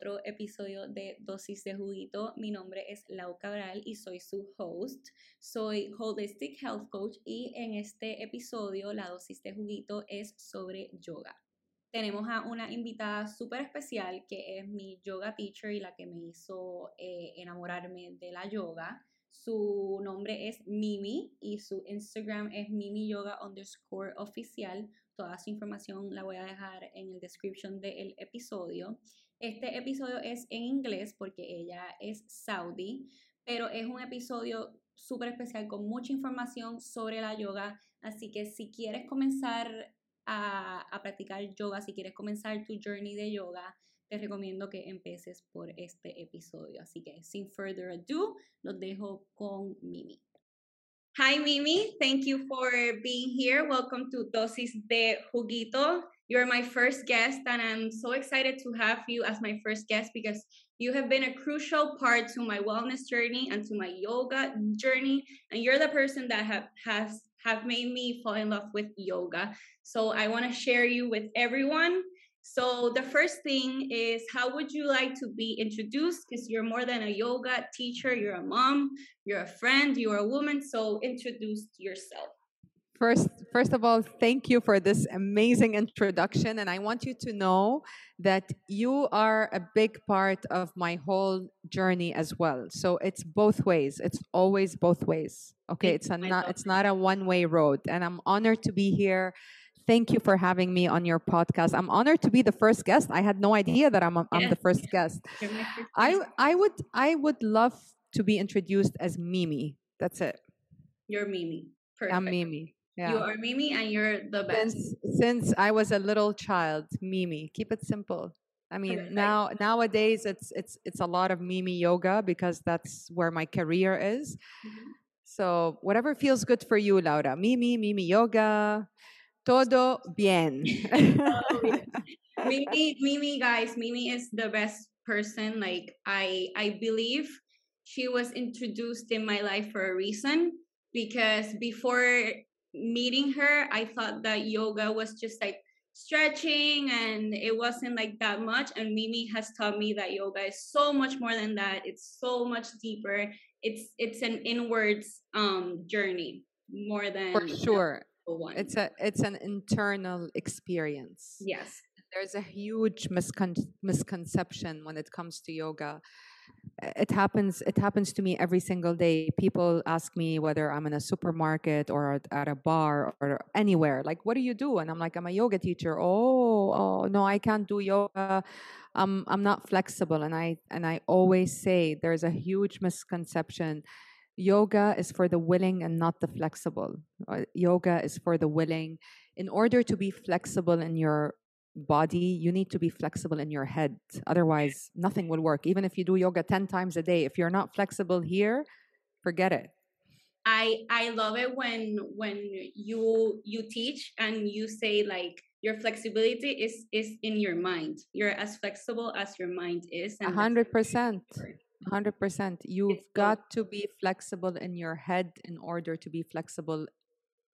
otro episodio de Dosis de Juguito. Mi nombre es Lau Cabral y soy su host. Soy Holistic Health Coach y en este episodio la dosis de juguito es sobre yoga. Tenemos a una invitada súper especial que es mi yoga teacher y la que me hizo eh, enamorarme de la yoga. Su nombre es Mimi y su Instagram es Mimi Yoga underscore oficial. Toda su información la voy a dejar en el description del episodio. Este episodio es en inglés porque ella es saudí, pero es un episodio súper especial con mucha información sobre la yoga. Así que si quieres comenzar a, a practicar yoga, si quieres comenzar tu journey de yoga, te recomiendo que empieces por este episodio. Así que sin further ado, los dejo con Mimi. Hi, Mimi. Thank you for being here. Welcome to Dosis de Juguito. You're my first guest, and I'm so excited to have you as my first guest because you have been a crucial part to my wellness journey and to my yoga journey. And you're the person that have, has have made me fall in love with yoga. So I want to share you with everyone so the first thing is how would you like to be introduced? Because you're more than a yoga teacher, you're a mom, you're a friend, you're a woman. So introduce yourself. First, first of all, thank you for this amazing introduction. And I want you to know that you are a big part of my whole journey as well. So it's both ways. It's always both ways. Okay. It's a not it's not a one-way road. And I'm honored to be here Thank you for having me on your podcast. I'm honored to be the first guest. I had no idea that I'm, I'm the first guest. I, I would I would love to be introduced as Mimi. That's it. You're Mimi. Perfect. I'm Mimi. Yeah. You are Mimi and you're the best. Since, since I was a little child, Mimi. Keep it simple. I mean, Perfect. now nowadays it's it's it's a lot of Mimi yoga because that's where my career is. Mm-hmm. So whatever feels good for you, Laura. Mimi, Mimi yoga, Todo bien. Mimi, Mimi, guys, Mimi is the best person. Like I, I believe she was introduced in my life for a reason. Because before meeting her, I thought that yoga was just like stretching and it wasn't like that much. And Mimi has taught me that yoga is so much more than that. It's so much deeper. It's it's an inwards um journey more than for sure one. It's a it's an internal experience. Yes. There's a huge miscon- misconception when it comes to yoga. It happens it happens to me every single day. People ask me whether I'm in a supermarket or at, a bar or anywhere. Like, what do you do? And I'm like, I'm a yoga teacher. Oh, oh no, I can't do yoga. I'm I'm not flexible. And I and I always say there's a huge misconception Yoga is for the willing and not the flexible. Uh, yoga is for the willing. In order to be flexible in your body, you need to be flexible in your head. Otherwise, nothing will work. Even if you do yoga 10 times a day, if you're not flexible here, forget it. I I love it when when you you teach and you say like your flexibility is is in your mind. You're as flexible as your mind is. A hundred percent. 100% you've got to be flexible in your head in order to be flexible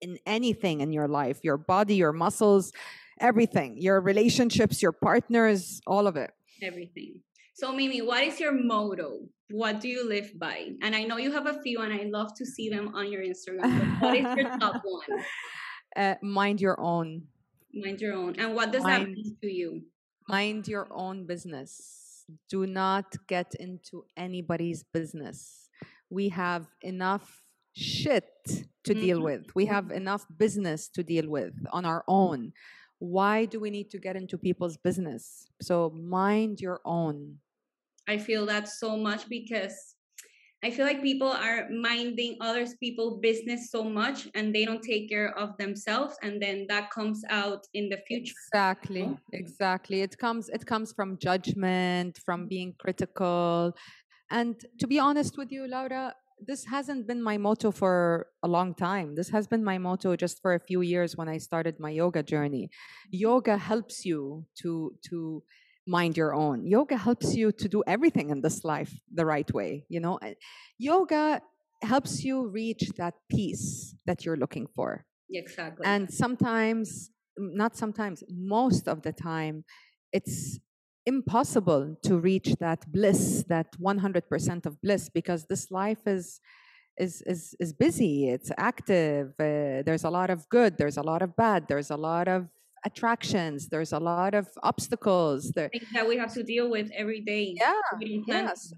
in anything in your life your body your muscles everything your relationships your partners all of it. Everything. So mimi what is your motto? What do you live by? And i know you have a few and i love to see them on your instagram what is your top one? Uh, mind your own. Mind your own. And what does mind, that mean to you? mind your own business. Do not get into anybody's business. We have enough shit to mm-hmm. deal with. We have enough business to deal with on our own. Why do we need to get into people's business? So mind your own. I feel that so much because I feel like people are minding others people business so much and they don't take care of themselves and then that comes out in the future. Exactly. Exactly. It comes it comes from judgment, from being critical. And to be honest with you, Laura, this hasn't been my motto for a long time. This has been my motto just for a few years when I started my yoga journey. Yoga helps you to to mind your own. Yoga helps you to do everything in this life the right way, you know. Yoga helps you reach that peace that you're looking for. Exactly. And sometimes not sometimes most of the time it's impossible to reach that bliss, that 100% of bliss, because this life is is is is busy. It's active. Uh, there's a lot of good. There's a lot of bad. There's a lot of attractions. There's a lot of obstacles. There, that we have to deal with every day. yeah, yes.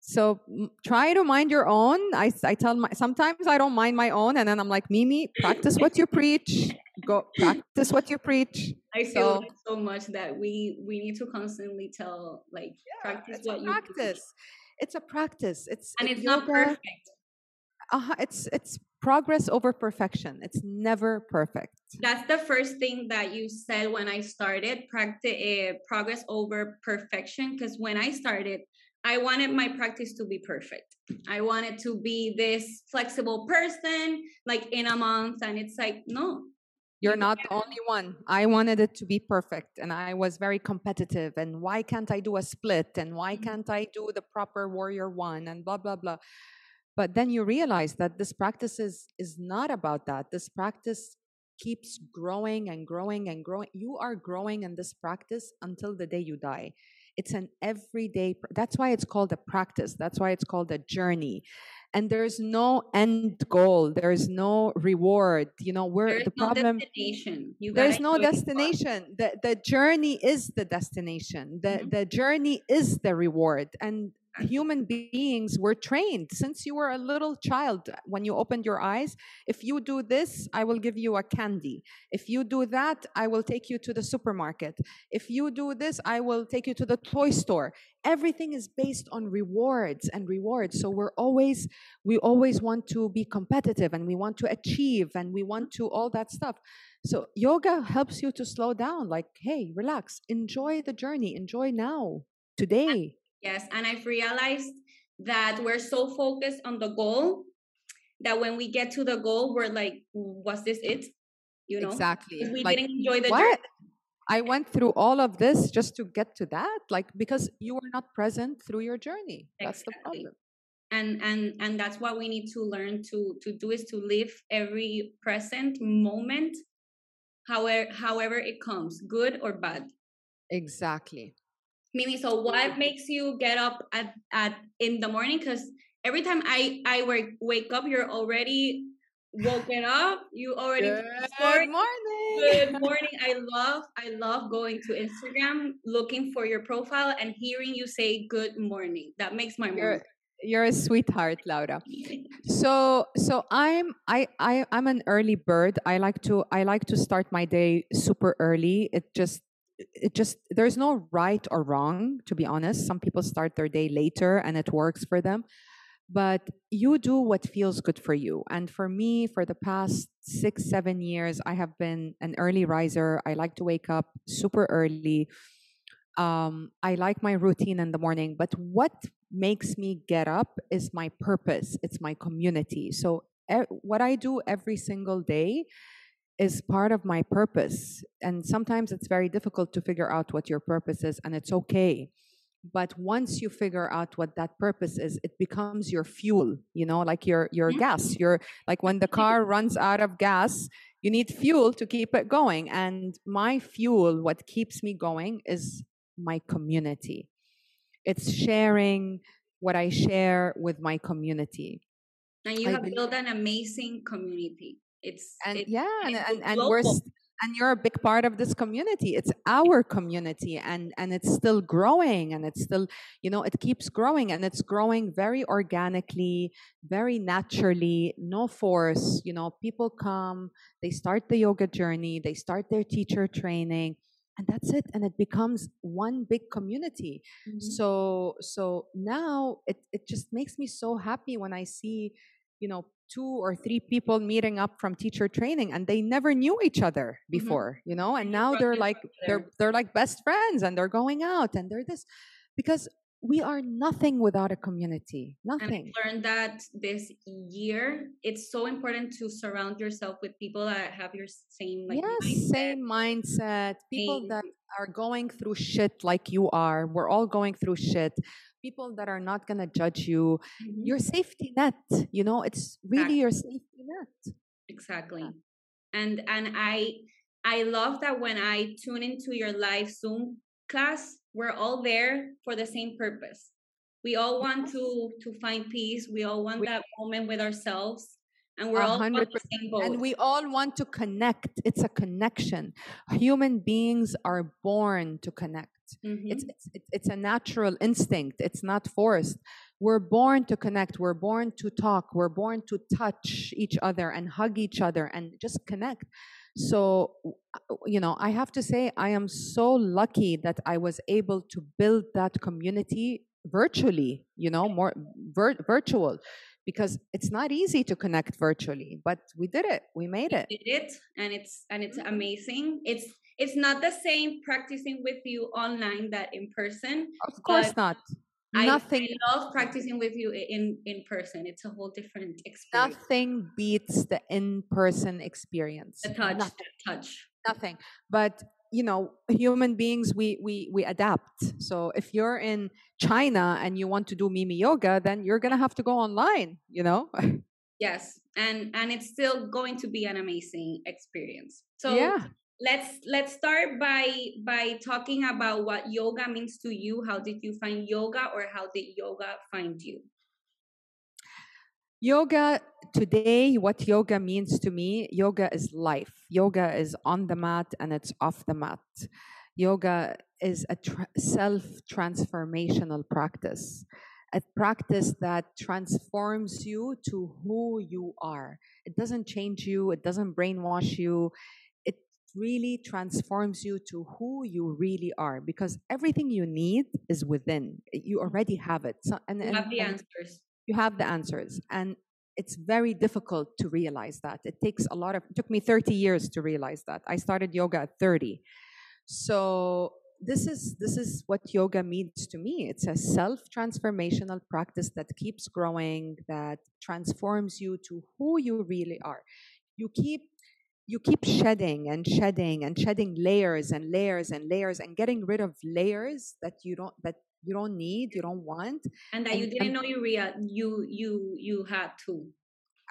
So m- try to mind your own. i, I tell my sometimes I don't mind my own, and then I'm like Mimi, practice what you preach. Go practice what you preach. I feel So- like so much that we we need to constantly tell like practice it's what a you preach. practice. It's a practice. It's and it- it's not perfect. Uh-huh, it's it's progress over perfection. It's never perfect. That's the first thing that you said when I started practice uh, progress over perfection. Because when I started, I wanted my practice to be perfect. I wanted to be this flexible person, like in a month, and it's like no, You're not the only one. I wanted it to be perfect and I was very competitive. And why can't I do a split? And why Mhm. can't I do the proper warrior one? And blah, blah, blah. But then you realize that this practice is, is not about that. This practice keeps growing and growing and growing. You are growing in this practice until the day you die. It's an everyday, that's why it's called a practice. That's why it's called a journey. And there's no end goal. There's no reward. You know, is the problem. You there's no enjoy the process. destination the the journey is the destination the Mhm. the journey is the reward and human beings were trained. Since you were a little child when you opened your eyes if you do this i will give you a candy. If you do that i will take you to the supermarket. If you do this i will take you to the toy store. Everything is based on rewards and rewards. So we're always we always want to be competitive and we want to achieve and we want to all that stuff. So yoga helps you to slow down like hey relax. Enjoy the journey. Enjoy now. Today Yes, and I've realized that we're so focused on the goal that when we get to the goal, we're like, was this it? You know, exactly If we like didn't enjoy the what journey. i went through all of this just to get to that like because you were not present through your journey that's the problem And and and that's what we need to learn to to do is to live every present moment, however however it comes, good or bad. exactly Mimi, so what makes you get up at, at in the morning? Because every time I I wake wake up, you're already woken up. You already good morning Good morning. I love I love going to Instagram, looking for your profile, and hearing you say good morning. That makes my you're, morning. you're a sweetheart laura so so i'm i, I i'm an early bird i like to i like to start my day super early it just it just there's no right or wrong to be honest. Some people start their day later and it works for them. But you do what feels good for you. And for me for the past six seven years i have been an early riser. I like to wake up super early. Um, I like my routine in the morning, but what makes me get up is my purpose. It's my community. So e- what I do every single day is part of my purpose. And sometimes it's very difficult to figure out what your purpose is, and it's okay. But once you figure out what that purpose is, it becomes your fuel, you know, like your your Mhm. gas. Your like when the car runs out of gas, you need fuel to keep it going. And my fuel, what keeps me going is my community. It's sharing what I share with my community. And you I have built an amazing community. It's And it- yeah, and, it's and, and we're and you're a big part of this community. It's our community and and it's still growing and it's still, you know, it keeps growing and it's growing very organically, very naturally, no force. You know, people come, they start the yoga journey, they start their teacher training, and that's it. And it becomes one big community. Mhm. So so now it it just makes me so happy when I see, you know, two or three people meeting up from teacher training and they never knew each other mm-hmm. before, you know, and And now they're like they're they're like best friends and they're going out and they're this because we are nothing without a community. And Nothing. I learned that this year, it's so important to surround yourself with people that have your same like yes, mindset. same mindset. People same- that are going through shit like you are. We're all going through shit. People that are not going to judge you. Mhm. Your safety net, you know, it's really your safety net. exactly and and i i love that when i tune into your live zoom class we're all there for the same purpose. We all want to to find peace. We all want We- that moment with ourselves, and we're A all on hundred the same boat. and we all want to connect. It's a connection. Human beings are born to connect. Mhm. it's, it's it's it's a natural instinct. It's not forced. We're born to connect. We're born to talk. We're born to touch each other and hug each other and just connect. So you know i have to say i am so lucky that i was able to build that community virtually you know more vir- virtual because it's not easy to connect virtually but we did it. We made it. did it and it's and it's Mhm. amazing. It's it's not the same practicing with you online that in person of course not. I, nothing I love practicing with you in in person. It's a whole different experience. Nothing beats the in-person experience. The touch nothing, the touch. Nothing. But you know human beings we we we adapt. So if you're in china and you want to do mimi yoga then you're gonna have to go online you know? Yes and and it's still going to be an amazing experience. So yeah. let's let's start by by talking about what yoga means to you. How did you find yoga or how did yoga find you Yoga today, what yoga means to me, yoga is life. Yoga is on the mat and it's off the mat. Yoga is a tra- self transformational practice, a practice that transforms you to who you are. It doesn't change you, it doesn't brainwash you. It really transforms you to who you really are because everything you need is within. You already have it. So, and, you and- have the answers you have the answers. And it's very difficult to realize that. It takes a lot of it took me 30 years to realize that. I started yoga at 30 so this is this is what yoga means to me. It's a self transformational practice that keeps growing that transforms you to who you really are. You keep you keep shedding and shedding and shedding layers and layers and layers and getting rid of layers that you don't that you don't need you don't want and that you didn't and- know you rea- you you you had to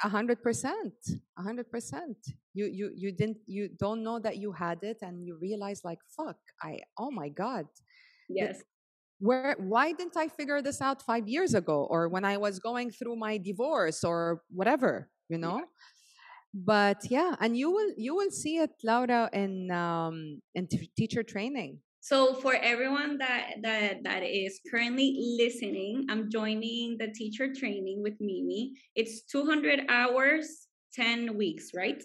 A hundred percent, a hundred percent. You you you didn't you don't know that you had it, and you realize like, fuck, I oh my god, yes where why didn't I figure this out five years ago, or when I was going through my divorce, or whatever, you know. But yeah, and you will you will see it, Laura, in um in t- teacher training. So for everyone that that that is currently listening, I'm joining the teacher training with Mimi. It's 200 hours, 10 weeks, right?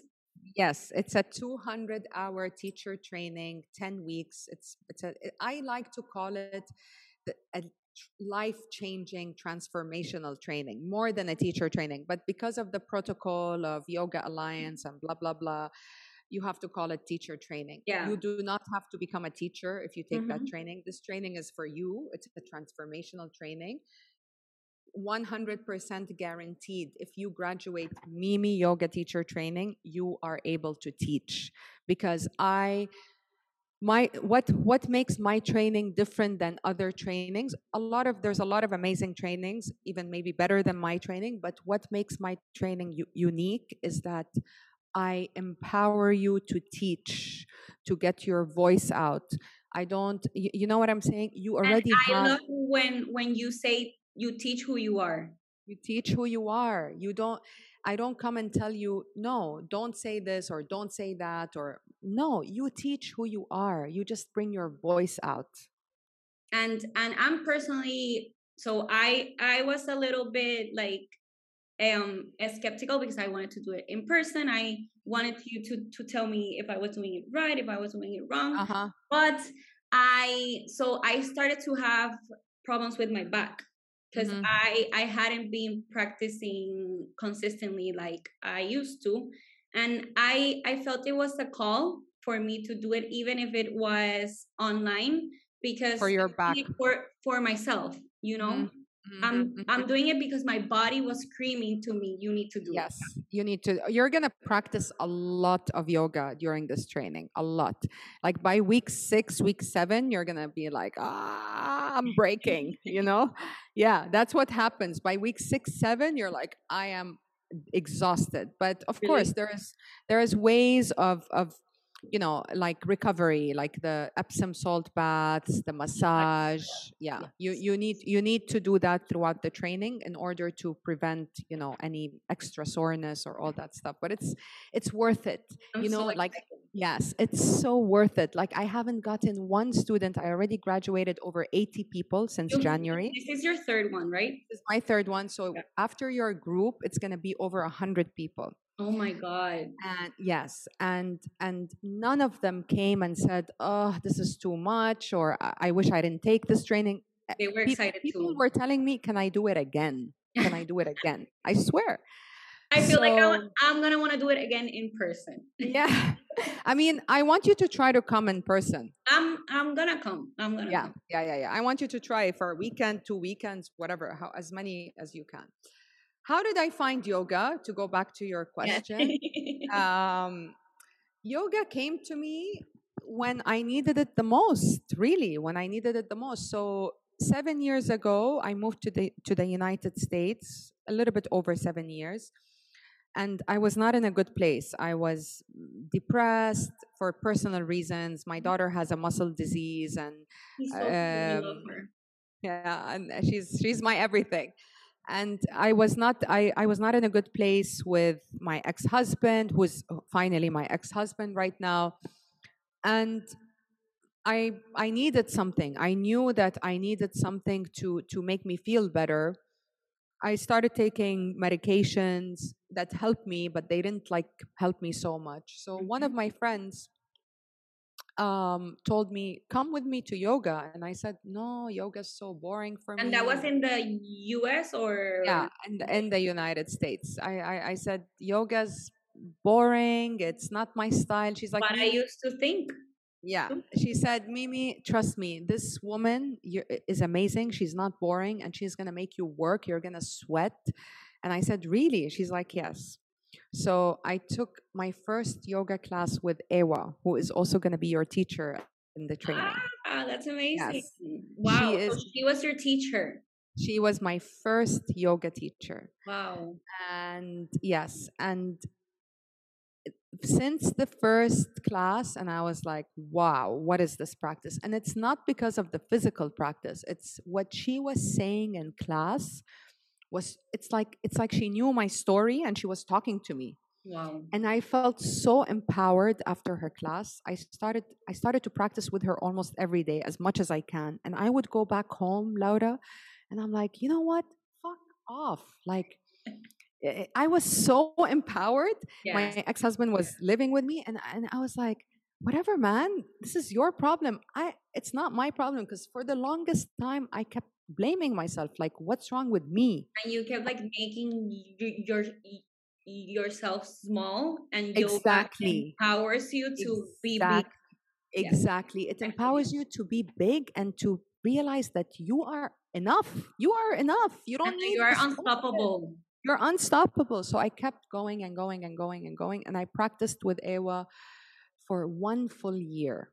Yes, it's a 200 hour teacher training, 10 weeks. It's it's a I like to call it the, a life changing transformational training more than a teacher training, but because of the protocol of Yoga Alliance and blah blah blah, you have to call it teacher training. Yeah. You do not have to become a teacher if you take that Mhm. training. This training is for you. It's a transformational training. 100% guaranteed if you graduate mimi yoga teacher training you are able to teach because i my what what makes my training different than other trainings? A lot of there's a lot of amazing trainings even maybe better than my training but what makes my training u- unique is that i empower you to teach to get your voice out. I don't you, you know what i'm saying? You already and I have love when when you say you teach who you are. you teach who you are. You don't i don't come and tell you no don't say this or don't say that or no you teach who you are you just bring your voice out And and I'm personally so I I was a little bit like um skeptical because I wanted to do it in person. I wanted you to to tell me if I was doing it right, if I was doing it wrong. uh-huh but i so i started to have problems with my back because Mhm. i i hadn't been practicing consistently like i used to and i i felt it was a call for me to do it even if it was online because For your back. for for myself you know Mhm. i'm Mhm. i'm doing it because my body was screaming to me you need to do yes you need to you're going to practice a lot of yoga during this training a lot like by week 6 week 7 you're going to be like ah i'm breaking you know yeah that's what happens by week 6 7 you're like i am exhausted but of Really? course there is there is ways of of you know like recovery like the epsom salt baths the massage yeah you you need you need to do that throughout the training in order to prevent you know any extra soreness or all that stuff but it's it's worth it I'm you know so like. Yes it's so worth it like i haven't gotten one student i already graduated over 80 people since You- january This is your third one, right? this is my third one so Yeah. after your group it's going to be over 100 people Oh my god. and yes and and none of them came and said oh this is too much or i, wish i didn't take this training Uh, They were Peop- excited people were telling me can i do it again can i do it again i swear I feel like I, so- wa- I'm gonna want to do it again in person. yeah i mean i want you to try to come in person I'm I'm gonna come. I'm gonna yeah come. yeah yeah yeah i want you to try for a weekend two weekends whatever how as many as you can how did i find yoga to go back to your Yeah. question um, yoga came to me when I needed it the most, really, when I needed it the most. So seven years ago, I moved to the to the United States, a little bit over seven years, and I was not in a good place. I was depressed for personal reasons. My daughter has a muscle disease, and so cute. I love Um, yeah and she's she's my everything and i was not i i was not in a good place with my ex-husband who's finally my ex-husband right now and i i needed something i knew that i needed something to to make me feel better i started taking medications that helped me but they didn't like help me so much. So one of my friends um told me come with me to yoga. And i said no yoga's so boring for me And that was in the U.S. or yeah in the, in the united states. I, I i said yoga's boring it's not my style. She's like what I used to think. yeah she said mimi trust me this woman you is amazing she's not boring and she's gonna make you work you're gonna sweat and i said really she's like yes so i took my first yoga class with ewa who is also going to be your teacher in the training Ah, that's amazing. Yes. Wow. She so she was your teacher. she was my first yoga teacher Wow. and yes and since the first class and i was like wow what is this practice and it's not because of the physical practice it's what she was saying in class was it's like it's like she knew my story and she was talking to me Wow. and i felt so empowered after her class i started i started to practice with her almost every day as much as i can and i would go back home laura and i'm like you know what fuck off like I- eh, I was so empowered. Yeah. My ex-husband was living with me, and and I was like, "Whatever, man. This is your problem. I. It's not my problem." Because for the longest time, I kept blaming myself. Like, what's wrong with me? and you kept like making your yourself small and Exactly. empowers you to be big. Exact- Yeah. Exactly. It empowers you to be big and to realize that you are enough. You are enough. You don't and need. you are unstoppable. You're unstoppable. So I kept going and going and going and going, and I practiced with Ewa for one full year.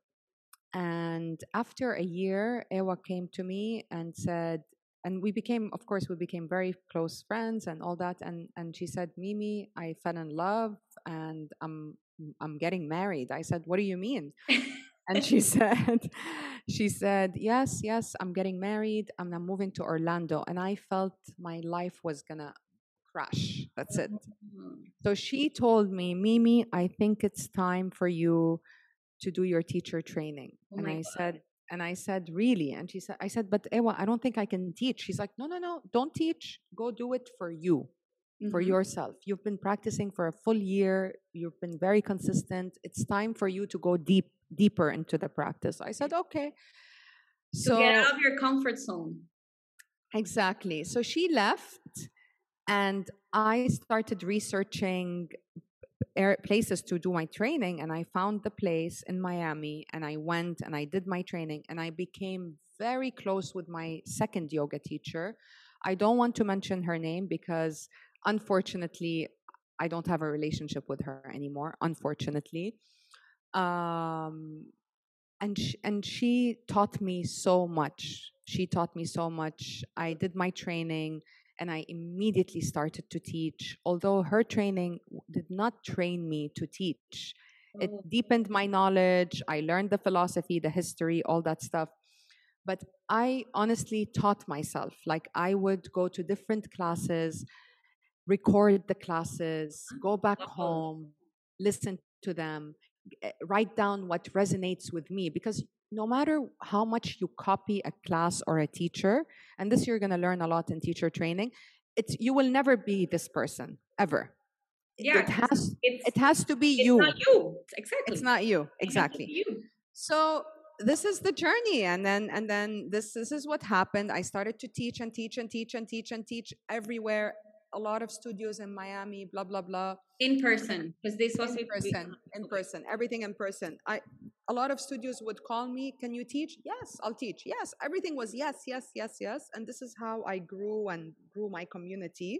And after a year, Ewa came to me and said, and we became, of course, we became very close friends and all that. And and she said, Mimi, I fell in love and I'm I'm getting married. I said, What do you mean? and she said she said yes yes i'm getting married i'm moving to orlando and i felt my life was gonna crash that's it so she told me mimi i think it's time for you to do your teacher training Oh and i God. said and i said really and she said i said but ewa i don't think i can teach she's like no no no don't teach go do it for you for Mhm. yourself. You've been practicing for a full year. You've been very consistent. It's time for you to go deep, deeper into the practice. I said, okay. to So get out of your comfort zone. exactly. So she left, and I started researching air, places to do my training, and I found the place in Miami, and I went and I did my training, and I became very close with my second yoga teacher. I don't want to mention her name because unfortunately I don't have a relationship with her anymore unfortunately. Um and and she taught me so much. She taught me so much. I did my training and I immediately started to teach although her training did not train me to teach it Oh. deepened my knowledge. I learned the philosophy, the history, all that stuff. But I honestly taught myself. Like I would go to different classes, record the classes, go back home, listen to them, eh, write down what resonates with me. Because no matter how much you copy a class or a teacher, and this you're going to learn a lot in teacher training, it's you will never be this person ever. Yeah, it has it has to be it's you. not you. Exactly. It's not you It has to exactly. you. So this is the journey, and then and then this this is what happened. I started to teach and teach and teach and teach and teach everywhere. A lot of studios in Miami, blah blah blah. In person, because this was In person, in person, everything in person. I a lot of studios would call me, "Can you teach?" Yes, I'll teach. Yes, everything was yes, yes, yes, yes, and this is how I grew and grew my community.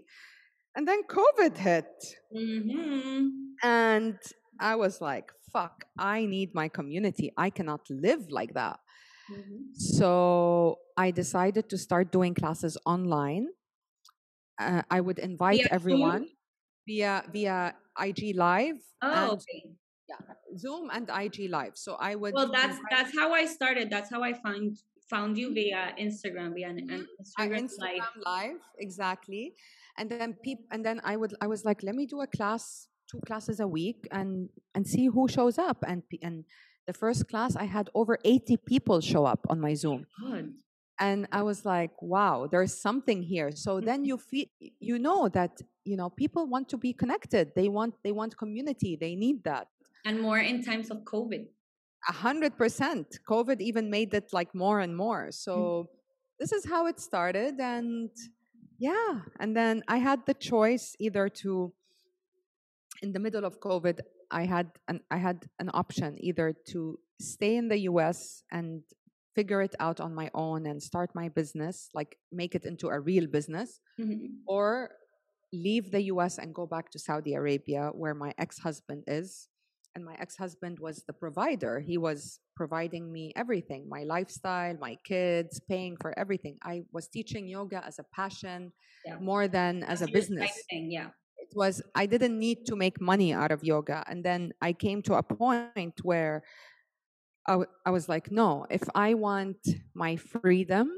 And then COVID hit. Mhm. And I was like, fuck, I need my community. I cannot live like that. Mhm. So I decided to start doing classes online. Uh, I would invite Via Zoom? everyone via via IG Live Oh, and okay. Zoom and IG Live. So I would Well, that's that's how I started. That's how I found found you via Instagram, via an, an uh, Instagram, Instagram live. live exactly and then peop and then i would i was like let me do a class two classes a week and and see who shows up and and the first class i had over 80 people show up on my zoom God. And i was like wow there's something here so then mm-hmm. you feel you know that you know people want to be connected they want they want community they need that And more in times of COVID. a hundred percent. COVID even made it like more and more. Mm. So this is how it started, and yeah, and then I had the choice either to, in the middle of COVID, I had an I had an option either to stay in the U.S. and figure it out on my own and start my business, like make it into a real business, Mhm. or leave the US and go back to Saudi Arabia, where my ex husband is. And my ex husband was the provider. He was providing me everything my lifestyle, my kids, paying for everything. I was teaching yoga as a passion Yeah. more than as a That's your business. thing, yeah. It was, I didn't need to make money out of yoga. And then I came to a point where I, w- I was like, no, if I want my freedom,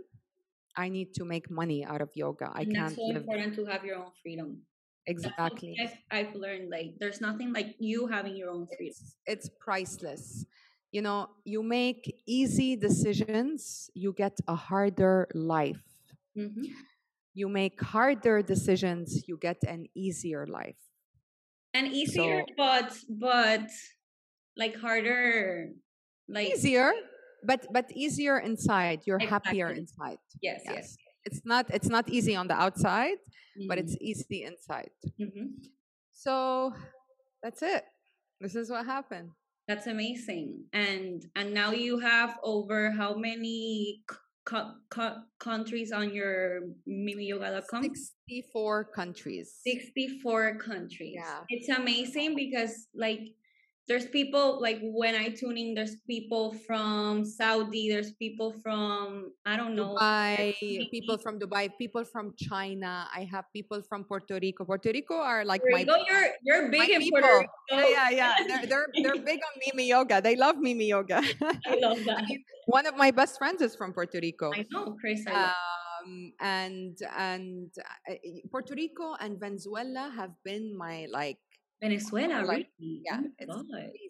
I need to make money out of yoga. I and can't It's so live. important to have your own freedom. Exactly. I've, I've learned. Like, there's nothing like you having your own freedom. it's, it's priceless. You know, you make easy decisions, you get a harder life. Mhm. You make harder decisions, you get an easier life. And easier, So- but but like harder. Like Easier, but but easier inside. You're happier inside. Yes, yes. It's not it's not easy on the outside, but Mhm. it's easy inside. Mhm. So that's it. This is what happened. That's amazing. And and now you have over how many co- co- countries on your mimiyoga.com? 64 countries. 64 countries. Yeah. It's amazing because like there's people like when I tune in, there's people from Saudi, there's people from I don't know. Dubai, people from Dubai, people from China. I have people from Puerto Rico. Puerto Rico are like Puerto my you're you're big in people. Puerto Rico. yeah, yeah, yeah. They're, they're they're big on Mimi yoga. They love Mimi yoga. I love that. One of my best friends is from Puerto Rico. I know, Chris. I love Um, and and uh, Puerto Rico and Venezuela have been my like Venezuela, oh, like, really? yeah, Oh it's God. crazy.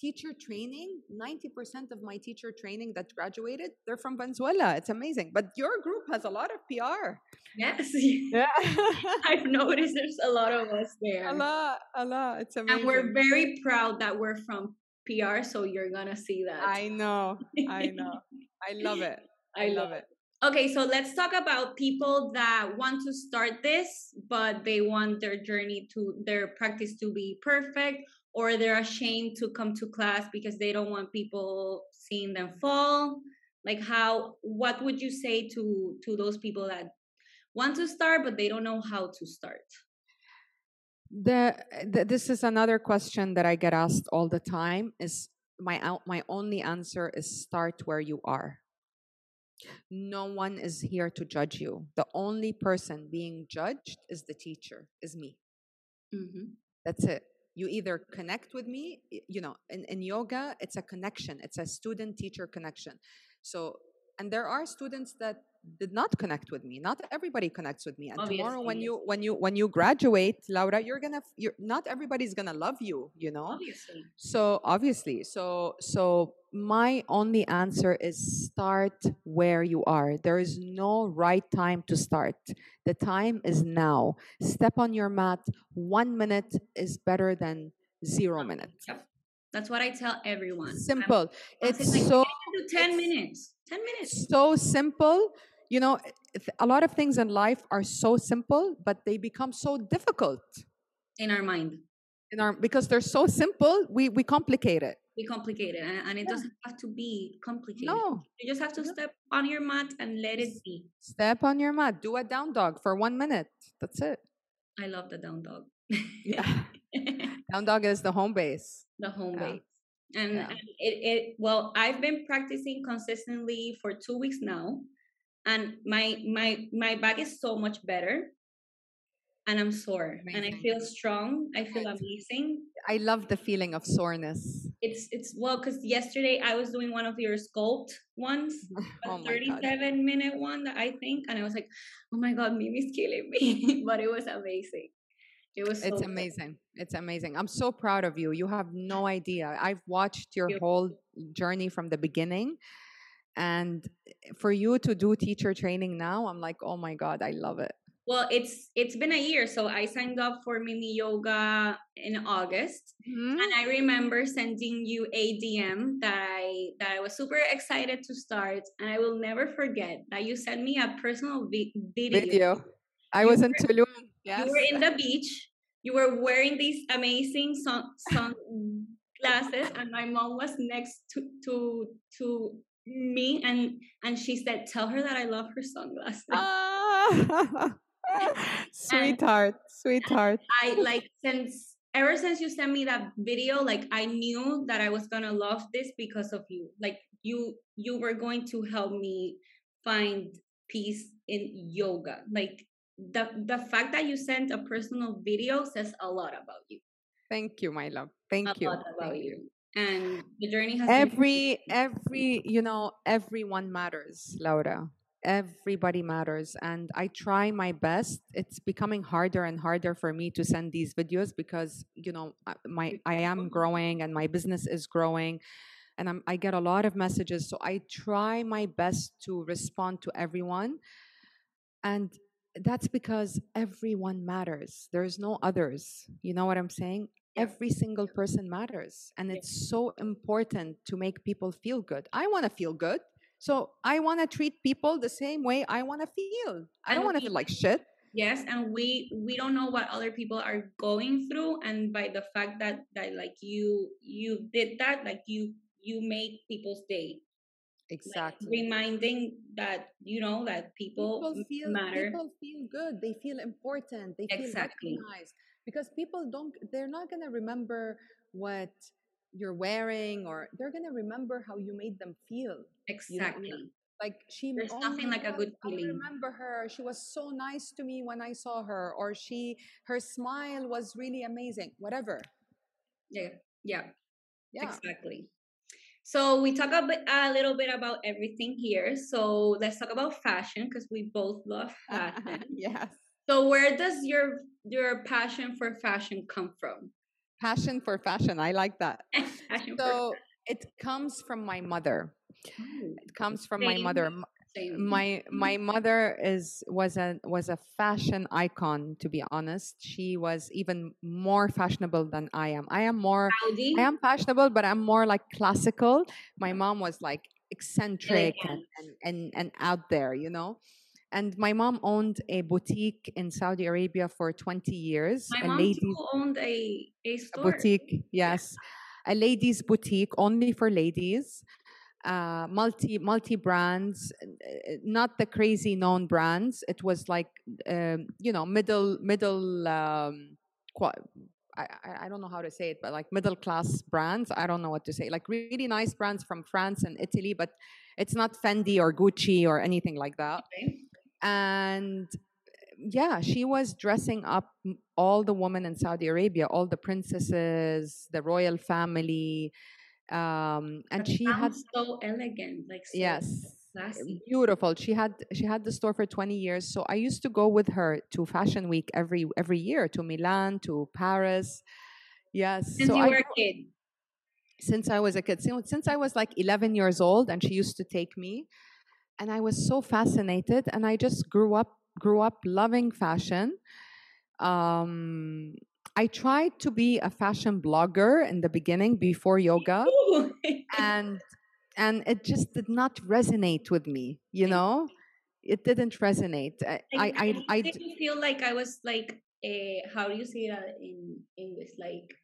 teacher training. Ninety percent of my teacher training that graduated, they're from Venezuela. It's amazing. But your group has a lot of PR. Yes, Yeah. I've noticed there's a lot of us there. a lot, a lot. It's amazing. And we're very proud that we're from PR, so you're gonna see that. I know, I know. I love it. I, love it. Okay, so let's talk about people that want to start this, but they want their journey to their practice to be perfect, or they're ashamed to come to class because they don't want people seeing them fall. Like how what would you say to to those people that want to start but they don't know how to start? The, the this is another question that I get asked all the time. Is my my only answer is start where you are. No one is here to judge you. The only person being judged is the teacher, is me. Mm-hmm. That's it. you either connect with me you know in, in yoga it's a connection it's a student teacher connection so and there are students that did not connect with me not everybody connects with me and tomorrow when you when you when you graduate laura you're gonna you're not everybody's gonna love you you know Obviously. so obviously so so my only answer is start where you are there is no right time to start the time is now step on your mat one minute is better than zero minutes Yep. That's what I tell everyone. Simple I'm it's like, so do 10 it's- minutes. 10 minutes. so simple you know a lot of things in life are so simple but they become so difficult In our mind. in our because they're so simple we we complicate it Be complicated. And, and it Yeah. doesn't have to be complicated. no You just have to step on your mat and let it be. Step on your mat. Do a down dog for one minute. That's it. I love the down dog. Yeah. Down dog is the home base. the home Yeah. base. And, Yeah. and it, it well, I've been practicing consistently for two weeks now, and my my my back is so much better, and I'm sore, and I feel strong. I feel amazing. I love the feeling of soreness. It's it's well because yesterday I was doing one of your sculpt ones, mm-hmm. a Oh God. 37 minute one that I think, and I was like, oh my god, Mimi's killing me, but it was amazing. It was so It's good. amazing. It's amazing. I'm so proud of you. You have no idea. I've watched your you. whole journey from the beginning. And for you to do teacher training now, I'm like, oh my God, I love it. Well, it's it's been a year, so I signed up for Mimi Yoga in August, Mhm. and I remember sending you a DM that I that I was super excited to start, and I will never forget that you sent me a personal vi- video. Video. I You was in Tulum. Yes. You were in the beach. You were wearing these amazing sun sunglasses, and my mom was next to to to me, and and she said, "Tell her that I love her sunglasses." Ah. sweetheart, sweetheart. I like since ever since you sent me that video, like I knew that I was gonna love this because of you. Like you you were going to help me find peace in yoga. Like the the fact that you sent a personal video says a lot about you. Thank you, my love. Thank a you. lot about Thank you. And the journey has been Every every you know everyone matters, Laura. Everybody matters, and I try my best. It's becoming harder and harder for me to send these videos because you know I- my I am growing and my business is growing, and I'm, I get a lot of messages. So I try my best to respond to everyone, and that's because everyone matters. There's no others. You know what I'm saying? Yeah. Every single person matters. And Yeah. it's so important to make people feel good. I want to feel good. So I want to treat people the same way I want to feel. I don't want to feel like shit. yes and we we don't know what other people are going through and by the fact that that like you you did that like you you made people's day like, Exactly. reminding that you know that people, people feel matter people feel good they feel important they feel Exactly. recognized because people don't they're not going to remember what you're wearing or they're going to remember how you made them feel exactly like she There's oh nothing like a good I feeling. remember her she was so nice to me when i saw her or she her smile was really amazing whatever yeah yeah yeah exactly so we talk a, bit, a little bit about everything here. So let's talk about fashion because we both love fashion. Yes so where does your your passion for fashion come from? Passion for fashion i like that. So it comes from my mother. Oh, it comes from my mother. Same. My mm-hmm. my mother is was a was a fashion icon to be honest. She was even more fashionable than i am. I am more Howdy. i am fashionable but i'm more like classical. My mom was like eccentric and, and and and out there you know? And my mom owned a boutique in saudi arabia for 20 years. My a mom ladies owned a a a boutique yes. A ladies boutique only for ladies uh multi multi brands uh, not the crazy known brands it was like um, you know middle middle um I- I don't know how to say it, but like middle class brands. I don't know what to say. Like really nice brands from France and Italy, but it's not Fendi or Gucci or anything like that Okay. and yeah, she was dressing up all the women in Saudi Arabia, all the princesses, the royal family, um, and That she had so elegant, like so yes, classy. beautiful. She had she had the store for twenty years, so I used to go with her to Fashion Week every every year to Milan, to Paris. Yes, Since so you I were a kid. since I was a kid, since, since I was like 11 years old, and she used to take me, and I was so fascinated, and I just grew up grew up loving fashion. Um, I tried to be a fashion blogger in the beginning before yoga, and and it just did not resonate with me. You know, it didn't resonate. I I I, I d- didn't feel like I was like a how do you say that in English? Like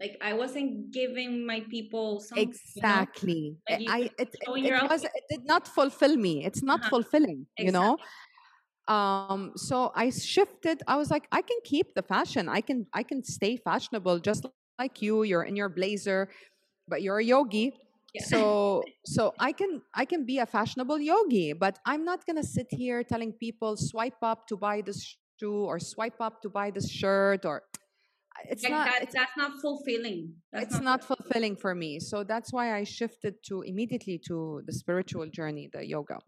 like I wasn't giving my people some you know, exactly. like I it, it, it was it did not fulfill me. It's not Uh-huh. fulfilling. You know. Um so i shifted i was like i can keep the fashion. I can i can stay fashionable just like you. You're in your blazer but you're a yogi. Yeah. so so i can i can be a fashionable yogi but i'm not going to sit here telling people swipe up to buy this shoe or swipe up to buy this shirt or it's like not that, it's, that's not fulfilling. That's it's not fulfilling for me. So that's why i shifted to immediately to the spiritual journey the yoga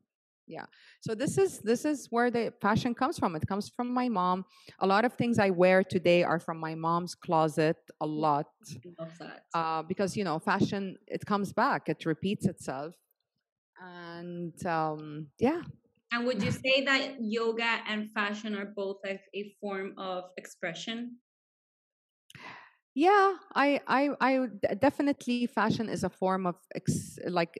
yeah. So this is this is where the fashion comes from. It comes from my mom. A lot of things i wear today are from my mom's closet a lot I love that. uh, because you know fashion it comes back. It repeats itself. And um, yeah. And would you say that yoga and fashion are both a, a form of expression? yeah i i i definitely fashion is a form of ex, like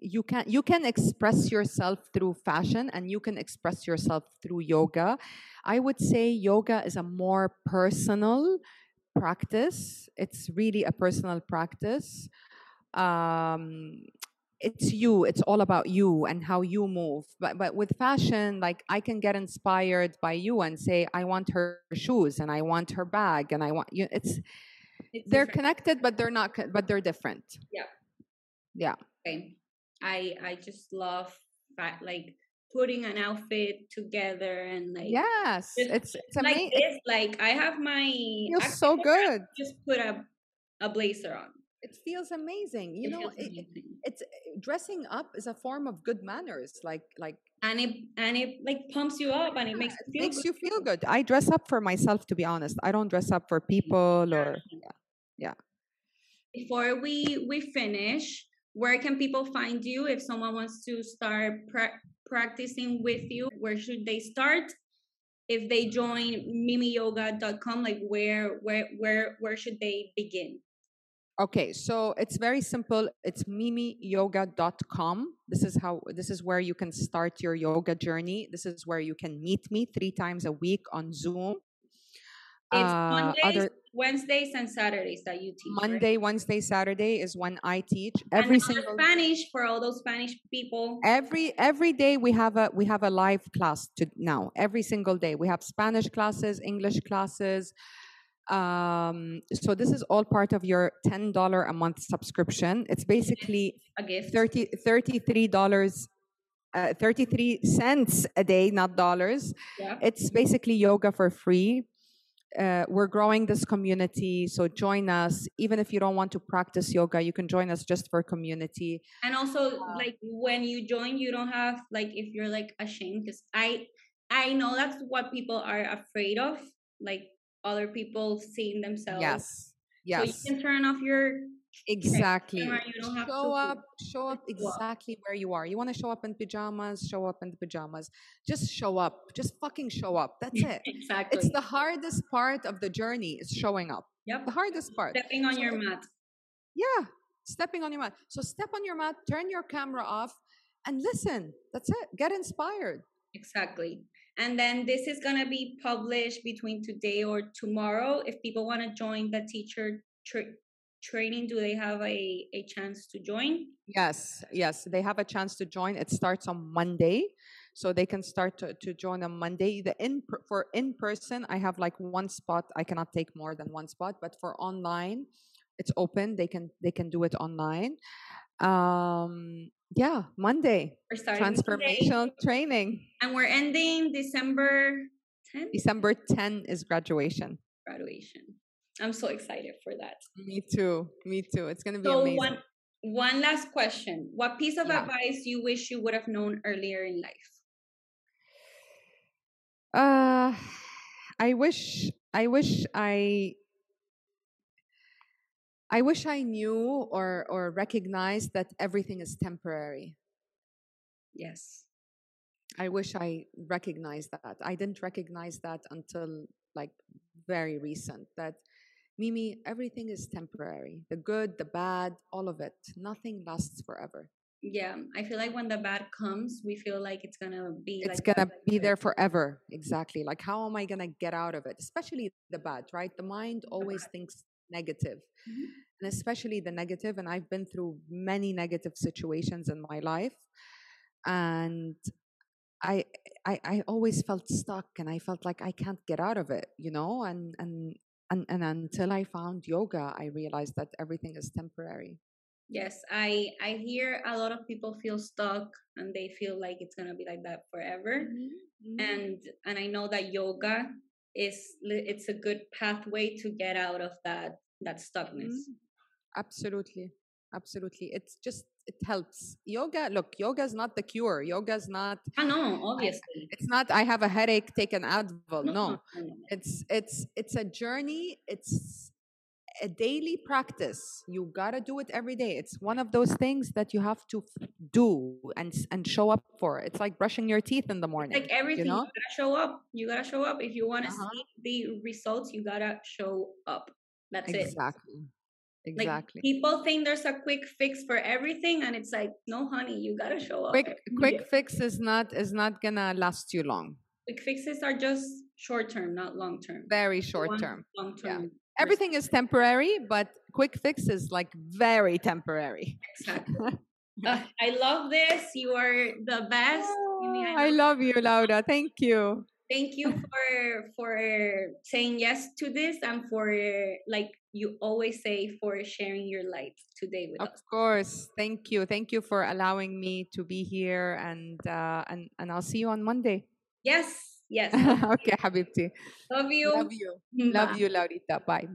you can you can express yourself through fashion and you can express yourself through yoga. I would say yoga is a more personal practice. It's really a personal practice. Um it's you. It's all about you and how you move. But but with fashion like i can get inspired by you and say i want her shoes and i want her bag and i want you it's It's they're different. connected but they're not but they're different. Yeah. yeah. Okay. I I just love like putting an outfit together and like yes just it's it's like amazing this. Like I have my feels so good Just put a a blazer on. it feels amazing you It know it, amazing. it's eh, dressing up is a form of good manners like like and it and it like pumps you up and it makes it you feel makes good you feel good i dress up for myself to be honest i don't dress up for people or Yeah. Before we we finish, where can people find you if someone wants to start pra- practicing with you? Where should they start? If they join mimiyoga.com, like where where where where should they begin? Okay, so it's very simple. It's mimiyoga.com. This is how this is where you can start your yoga journey. This is where you can meet me three times a week on Zoom. It's Uh, Mondays, other Wednesdays, and Saturdays that you teach. right? Monday, Wednesday, Saturday is when I teach. Every now single Spanish for all those Spanish people. every every day we have a we have a live class to now every single day we have spanish classes english classes um so this is all part of your $10 a month subscription it's basically A gift. 30 $33 uh, 33 cents a day not dollars Yeah. it's basically yoga for free uh, we're growing this community so join us. Even if you don't want to practice yoga you can join us just for community. And also like when you join you don't have like if you're like ashamed because i i know that's what people are afraid of like other people seeing themselves. Yes. So yes. you can turn off your Exactly. camera, you don't have show to up, show up exactly where you are. You want to show up in pajamas, show up in the pajamas. Just show up. Just fucking show up. That's it. exactly It's the hardest part of the journey is showing up. yep The hardest part. stepping on So your mat Yeah. Stepping on your mat. So step on your mat, turn your camera off, and listen. That's it. Get inspired. exactly and then this is going to be published between today or tomorrow if people want to join the teacher training do they have a, a chance to join Yes, yes. They have a chance to join. It starts on Monday. So they can start to, to join on Monday. The in for in person, I have like one spot. I cannot take more than one spot, but for online, it's open. They can they can do it online. Um Yeah, Monday. We're starting Monday, Transformational training. and we're ending December 10th. December 10 is graduation. Graduation. I'm so excited for that. Me too. Me too. It's gonna be So amazing. one one last question. What piece of Yeah. advice you wish you would have known earlier in life? Uh, I wish, I wish I, I wish I knew or or recognized that everything is temporary. Yes. I wish I recognized that. I didn't recognize that until like very recent. That Mimi, everything is temporary. The good, the bad, all of it. Nothing lasts forever. Yeah. I feel like when the bad comes, we feel like it's gonna be it's like gonna be there forever exactly like how am i gonna get out of it especially the bad right the mind always bad. thinks negative Mhm. and especially the negative. negative and i've been through many negative situations in my life and I, I i always felt stuck and i felt like i can't get out of it you know and and and, and until i found yoga i realized that everything is temporary Yes, I I hear a lot of people feel stuck and they feel like it's gonna be like that forever. Mm-hmm. And and I know that yoga is it's a good pathway to get out of that that stuckness. Mm, Absolutely. Absolutely. It's just, it helps. Yoga, look, yoga is not the cure. Yoga is not, I know, obviously. it's not, I have a headache, take an Advil. No. It's, it's, it's a journey. It's a daily practice. You gotta do it every day. It's one of those things that you have to do and, and show up for. It's like brushing your teeth in the morning. Like everything, you, know? gotta show up. You gotta show up. If you want to Uh-huh. see the results, you gotta show up. That's it. exactly. Like Exactly. people think there's a quick fix for everything, and it's like, no, honey, you gotta show up. quick, quick day. fix is not, is not gonna last you long. quick fixes are just short term, not long term. Very short term. Long term. everything is temporary, but quick fix is like very temporary. Exactly. Uh, I love this. You are the best. Oh, I love you, Laura. Thank you. Thank you for for saying yes to this and for like you always say for sharing your light today with Of us. Of course. Thank you. Thank you for allowing me to be here and uh, and and I'll see you on Monday. Yes, yes. okay, Habibti. Love you. Love you. Bye. Love you, Laurita. Bye.